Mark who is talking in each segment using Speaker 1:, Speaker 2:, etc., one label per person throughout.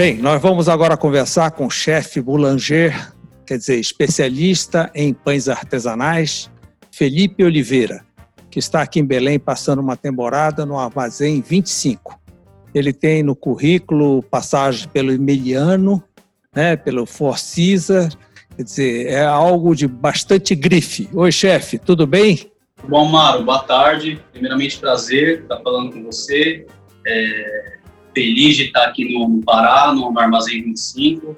Speaker 1: Bem, nós vamos agora conversar com o chefe boulanger, quer dizer, especialista em pães artesanais, Felipe Oliveira, que está aqui em Belém passando uma temporada no Armazém 25. Ele tem no currículo passagem pelo Emiliano, né, pelo Forcisa, quer dizer, é algo de bastante grife. Oi, chefe, tudo bem?
Speaker 2: Bom, Amaro, boa tarde. Primeiramente, prazer estar falando com você. É, feliz de estar aqui no Pará, no Armazém 25.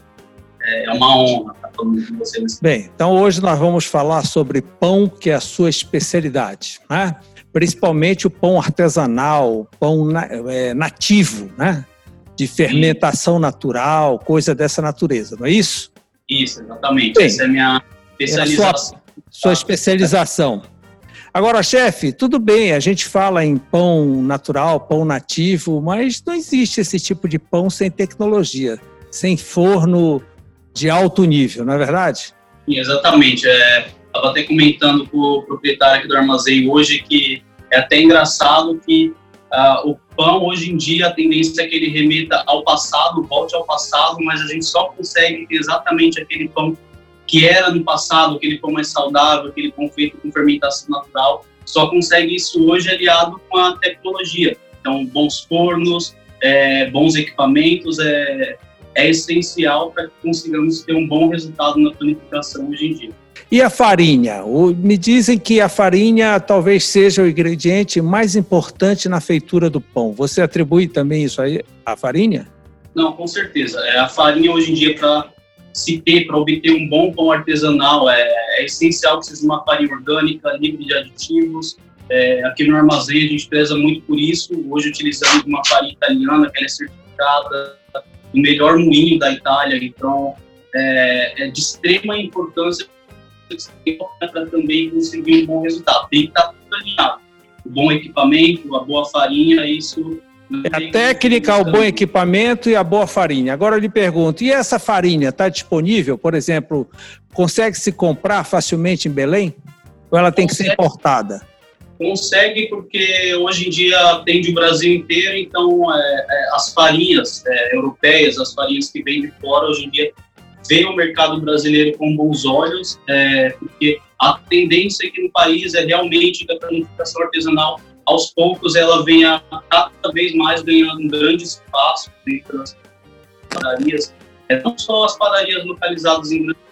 Speaker 2: É, é uma honra estar falando com você.
Speaker 1: Bem, então hoje nós vamos falar sobre pão, que é a sua especialidade, né? principalmente o pão artesanal, pão é, nativo, né? de fermentação Sim. natural, coisa dessa natureza, não é isso?
Speaker 2: Isso, exatamente. Bem, Essa é a minha especialização. É a sua,
Speaker 1: sua especialização. Agora, chefe, tudo bem, a gente fala em pão natural, pão nativo, mas não existe esse tipo de pão sem tecnologia, sem forno de alto nível, não é verdade?
Speaker 2: Sim, exatamente. Estava é, até comentando com o proprietário aqui do armazém hoje que é até engraçado que uh, o pão, hoje em dia, a tendência é que ele remeta ao passado, volte ao passado, mas a gente só consegue ter exatamente aquele pão que era no passado, aquele pão mais saudável, aquele pão feito com fermentação natural, só consegue isso hoje aliado com a tecnologia. Então, bons fornos, é, bons equipamentos, é, é essencial para que consigamos ter um bom resultado na panificação hoje em dia.
Speaker 1: E a farinha? me dizem que a farinha talvez seja o ingrediente mais importante na feitura do pão. Você atribui também isso aí à farinha?
Speaker 2: Não, com certeza. É, a farinha hoje em dia para se ter para obter um bom pão artesanal é, é, essencial que seja uma farinha orgânica, livre de aditivos. É, aqui no armazém a gente preza muito por isso. Hoje utilizamos uma farinha italiana que é certificada no melhor moinho da Itália, então é, é de extrema importância para também conseguir um bom resultado. Tem que estar tudo alinhado. O bom equipamento, a boa farinha, isso
Speaker 1: a técnica, o bom equipamento e a boa farinha. Agora eu lhe pergunto, e essa farinha está disponível, por exemplo, consegue se comprar facilmente em Belém? Ou ela tem consegue, que ser importada?
Speaker 2: Consegue, porque hoje em dia atende o Brasil inteiro, então é, é, as farinhas é, europeias, as farinhas que vêm de fora, hoje em dia veem o mercado brasileiro com bons olhos, é, porque a tendência aqui no país é realmente que a planificação artesanal aos poucos ela venha cada vez mais ganhando um grande espaço dentro das padarias, é, não só as padarias localizadas em grandes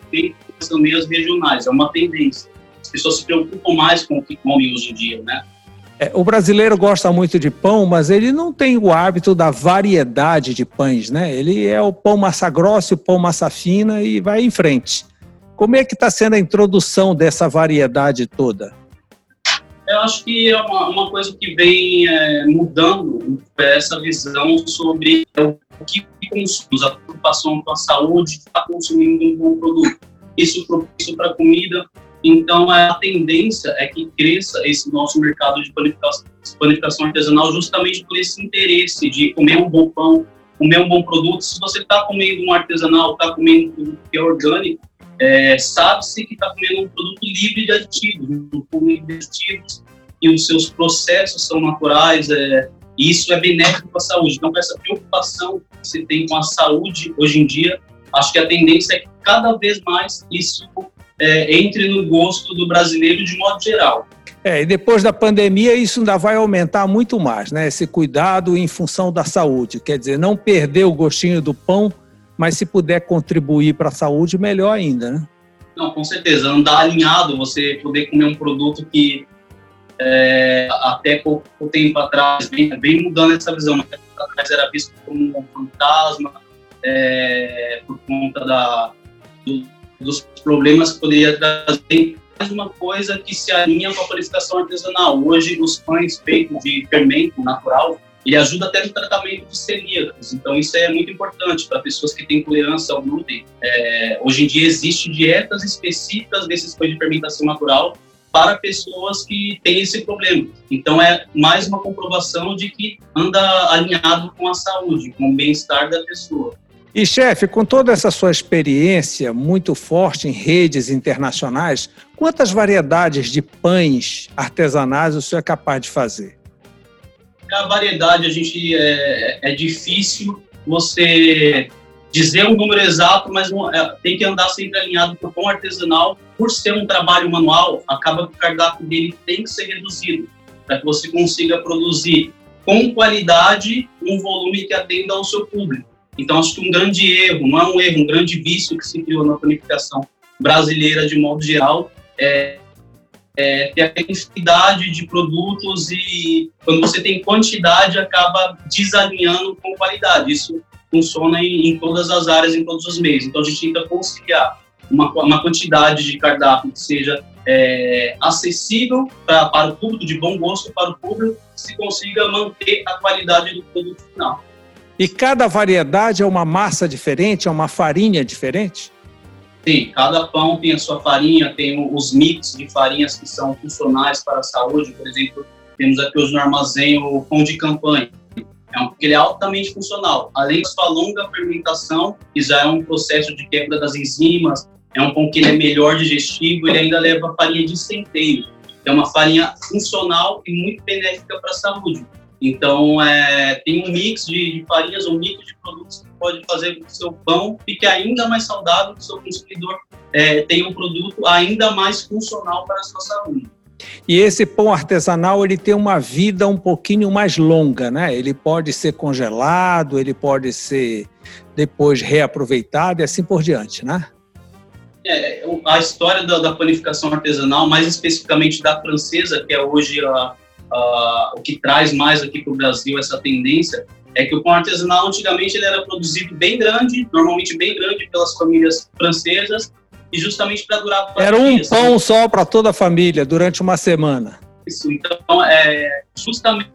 Speaker 2: mas também as regionais, é uma tendência. As pessoas se preocupam mais com o que comem hoje em dia, né?
Speaker 1: É, o brasileiro gosta muito de pão, mas ele não tem o hábito da variedade de pães, né? Ele é o pão massa grossa, o pão massa fina e vai em frente. Como é que está sendo a introdução dessa variedade toda?
Speaker 2: Eu acho que é uma, uma coisa que vem é, mudando essa visão sobre o que consumimos, a preocupação com a saúde, está consumindo um bom produto. Isso propício para comida. Então, a tendência é que cresça esse nosso mercado de panificação, panificação artesanal justamente por esse interesse de comer um bom pão, comer um bom produto. Se você está comendo um artesanal, está comendo um que é orgânico, é, sabe-se que está comendo um produto livre de aditivos, um aditivos, e os seus processos são naturais, é, e isso é benéfico para a saúde. Então, com essa preocupação que se tem com a saúde hoje em dia, acho que a tendência é que cada vez mais isso é, entre no gosto do brasileiro de modo geral.
Speaker 1: É, e depois da pandemia isso ainda vai aumentar muito mais, né? Esse cuidado em função da saúde, quer dizer, não perder o gostinho do pão mas se puder contribuir para a saúde, melhor ainda, né?
Speaker 2: Não, com certeza. Andar alinhado, você poder comer um produto que é, até pouco tempo atrás vem, vem mudando essa visão. Mas atrás era visto como um fantasma é, por conta da, do, dos problemas que poderia trazer. Mais uma coisa que se alinha com a purificação artesanal. Hoje, os pães feitos de fermento natural ele ajuda até no tratamento de celíacos. Então, isso é muito importante para pessoas que têm intolerância ao glúten. É, hoje em dia, existem dietas específicas desses pães de fermentação natural para pessoas que têm esse problema. Então, é mais uma comprovação de que anda alinhado com a saúde, com o bem-estar da pessoa.
Speaker 1: E, chefe, com toda essa sua experiência muito forte em redes internacionais, quantas variedades de pães artesanais o senhor é capaz de fazer?
Speaker 2: A variedade a gente é, é difícil você dizer um número exato, mas é, tem que andar sempre alinhado com o pão artesanal. Por ser um trabalho manual, acaba que o cardápio dele tem que ser reduzido, para que você consiga produzir com qualidade um volume que atenda ao seu público. Então, acho que um grande erro, não é um erro, um grande vício que se criou na panificação brasileira de modo geral, é, é ter a quantidade de produtos e quando você tem quantidade acaba desalinhando com qualidade. Isso funciona em, em, todas as áreas, em todos os meios. Então a gente tenta conciliar uma, uma quantidade de cardápio que seja é, acessível pra, para o público, de bom gosto para o público, se consiga manter a qualidade do produto final.
Speaker 1: E cada variedade é uma massa diferente, é uma farinha diferente?
Speaker 2: Sim, cada pão tem a sua farinha, tem os mix de farinhas que são funcionais para a saúde. Por exemplo, temos aqui hoje no armazém o pão de campanha. É um, ele é altamente funcional. Além da sua longa fermentação, que já é um processo de quebra das enzimas, é um pão que é melhor digestivo, ele ainda leva farinha de centeio. É uma farinha funcional e muito benéfica para a saúde. Então, é, tem um mix de, de, farinhas, um mix de produtos que pode fazer com que o seu pão fique ainda mais saudável, que o seu consumidor é, tenha um produto ainda mais funcional para a sua saúde.
Speaker 1: E esse pão artesanal ele tem uma vida um pouquinho mais longa, né? Ele pode ser congelado, ele pode ser depois reaproveitado e assim por diante, né?
Speaker 2: É, a história da, da panificação artesanal, mais especificamente da francesa, que é hoje a, a, o que traz mais aqui para o Brasil essa tendência, é que o pão artesanal antigamente ele era produzido bem grande, normalmente bem grande pelas famílias francesas, e justamente para durar
Speaker 1: Era um pão né? só para toda a família durante uma semana.
Speaker 2: Isso, então, é, justamente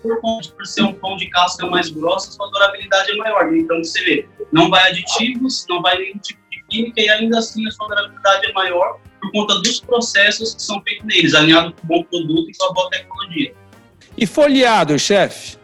Speaker 2: por, por ser um pão de casca mais grossa, sua durabilidade é maior. Então, você vê, não vai aditivos, não vai nenhum tipo de química e ainda assim a sua durabilidade é maior por conta dos processos que são feitos neles, alinhado com bom produto e com a boa tecnologia.
Speaker 1: E folheado, chefe?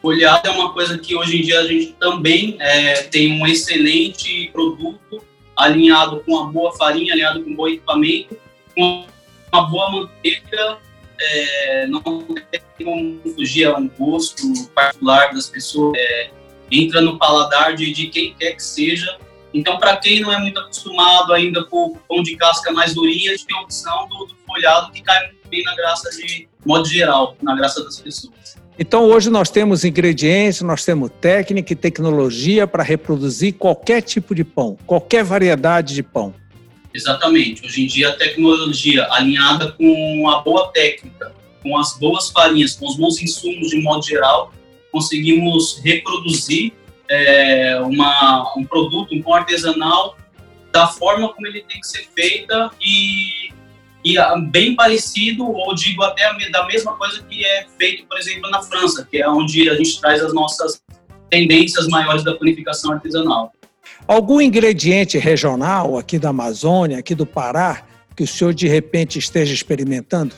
Speaker 2: Folheado é uma coisa que hoje em dia a gente também é, tem um excelente produto alinhado com uma boa farinha, alinhado com um bom equipamento, com uma boa manteiga, é, não tem como fugir a um gosto particular das pessoas, é, entra no paladar de, de quem quer que seja. Então, para quem não é muito acostumado ainda com pão de casca mais durinha, a gente tem a opção do, do folhado que cai muito bem na graça de modo geral, na graça das pessoas.
Speaker 1: Então, hoje nós temos ingredientes, nós temos técnica e tecnologia para reproduzir qualquer tipo de pão, qualquer variedade de pão.
Speaker 2: Exatamente. Hoje em dia, a tecnologia alinhada com a boa técnica, com as boas farinhas, com os bons insumos de modo geral, conseguimos reproduzir é, uma, um produto, um pão artesanal, da forma como ele tem que ser feita e e ah, bem parecido, ou digo até da mesma coisa que é feito, por exemplo, na França, que é onde a gente traz as nossas tendências maiores da panificação artesanal.
Speaker 1: Algum ingrediente regional aqui da Amazônia, aqui do Pará, que o senhor de repente esteja experimentando?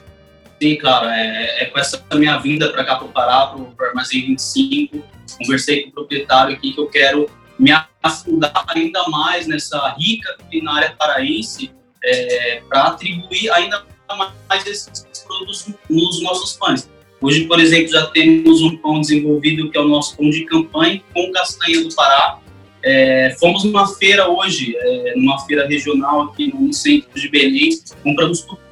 Speaker 2: Sim, claro. É, é com essa minha vinda para cá para o Pará, para o Armazém 25, conversei com o proprietário aqui que eu quero me afundar ainda mais nessa rica culinária paraense é, para atribuir ainda mais esses produtos nos nossos pães. Hoje, por exemplo, já temos um pão desenvolvido que é o nosso pão de campanha com castanha do Pará. É, fomos numa feira hoje, é, numa feira regional aqui no centro de Belém, compramos tucupi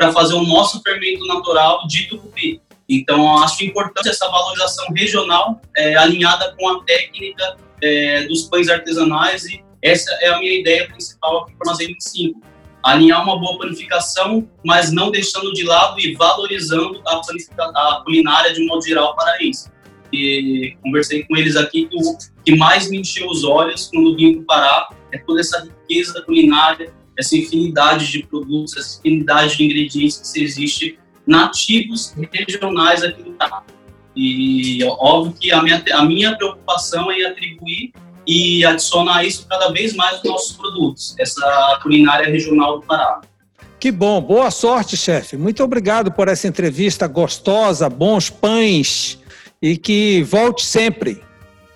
Speaker 2: para fazer o nosso fermento natural de tucupi. Então, acho importante essa valorização regional é, alinhada com a técnica é, dos pães artesanais e essa é a minha ideia principal aqui para o Armazém 25 alinhar uma boa planificação, mas não deixando de lado e valorizando a, a culinária de um modo geral paraense. E conversei com eles aqui que o que mais me encheu os olhos quando vim para o Pará é toda essa riqueza culinária, essa infinidade de produtos, essa infinidade de ingredientes que existe nativos regionais aqui do Pará. E óbvio que a minha, a minha preocupação é atribuir e adicionar isso cada vez mais nos nossos produtos, essa culinária regional do Pará.
Speaker 1: Que bom, boa sorte, chefe. Muito obrigado por essa entrevista gostosa, bons pães e que volte sempre.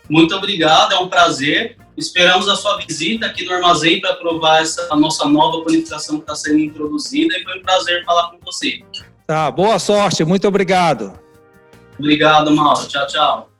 Speaker 2: Muito obrigado, é um prazer. Esperamos a sua visita aqui no armazém para provar essa a nossa nova panificação que está sendo introduzida e foi um prazer falar com você.
Speaker 1: Tá, boa sorte, muito obrigado.
Speaker 2: Obrigado, Mauro. Tchau, tchau.